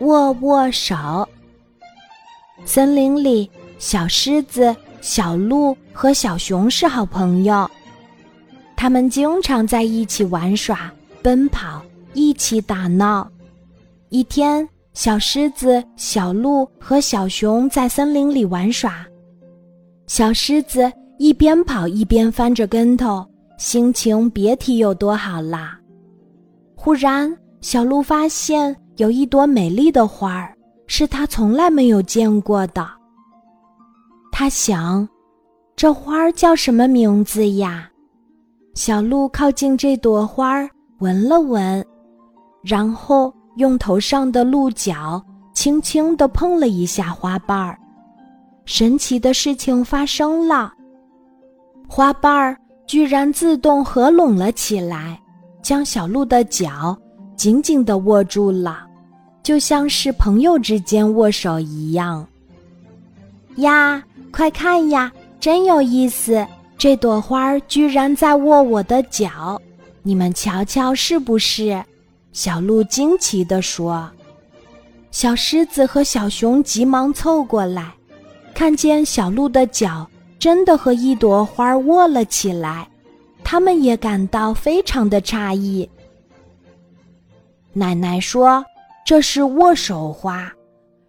握握手。森林里，小狮子、小鹿和小熊是好朋友，他们经常在一起玩耍、奔跑，一起打闹。一天，小狮子、小鹿和小熊在森林里玩耍，小狮子一边跑一边翻着跟头，心情别提有多好啦。忽然，小鹿发现有一朵美丽的花儿，是他从来没有见过的。他想，这花儿叫什么名字呀？小鹿靠近这朵花儿，闻了闻，然后用头上的鹿角轻轻地碰了一下花瓣儿。神奇的事情发生了，花瓣儿居然自动合拢了起来。将小鹿的脚紧紧地握住了，就像是朋友之间握手一样。呀，快看呀，真有意思！这朵花居然在握我的脚，你们瞧瞧是不是？小鹿惊奇地说。小狮子和小熊急忙凑过来，看见小鹿的脚真的和一朵花握了起来。他们也感到非常的诧异。奶奶说：“这是握手花，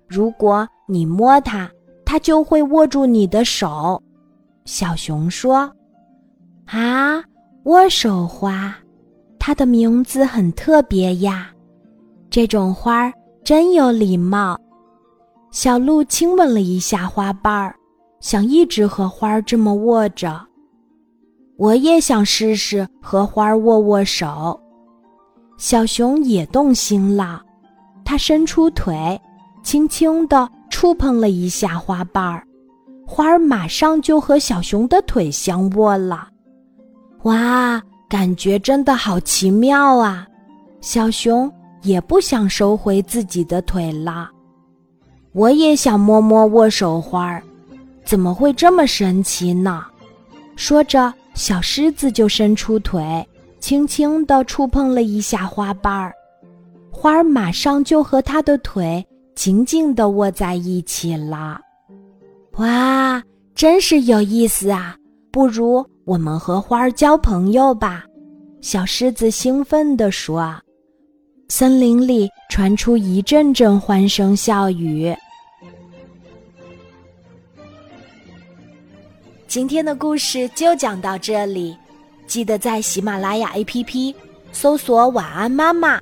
如果你摸它，它就会握住你的手。”小熊说：“啊，握手花，它的名字很特别呀，这种花儿真有礼貌。”小鹿亲吻了一下花瓣儿，想一直和花儿这么握着。我也想试试和花儿握握手。小熊也动心了，它伸出腿，轻轻地触碰了一下花瓣儿，花儿马上就和小熊的腿相握了。哇，感觉真的好奇妙啊！小熊也不想收回自己的腿了。我也想摸摸握手花儿，怎么会这么神奇呢？说着。小狮子就伸出腿，轻轻地触碰了一下花瓣儿，花儿马上就和它的腿紧紧地握在一起了。哇，真是有意思啊！不如我们和花儿交朋友吧？小狮子兴奋地说。森林里传出一阵阵欢声笑语。今天的故事就讲到这里，记得在喜马拉雅 APP 搜索“晚安妈妈”，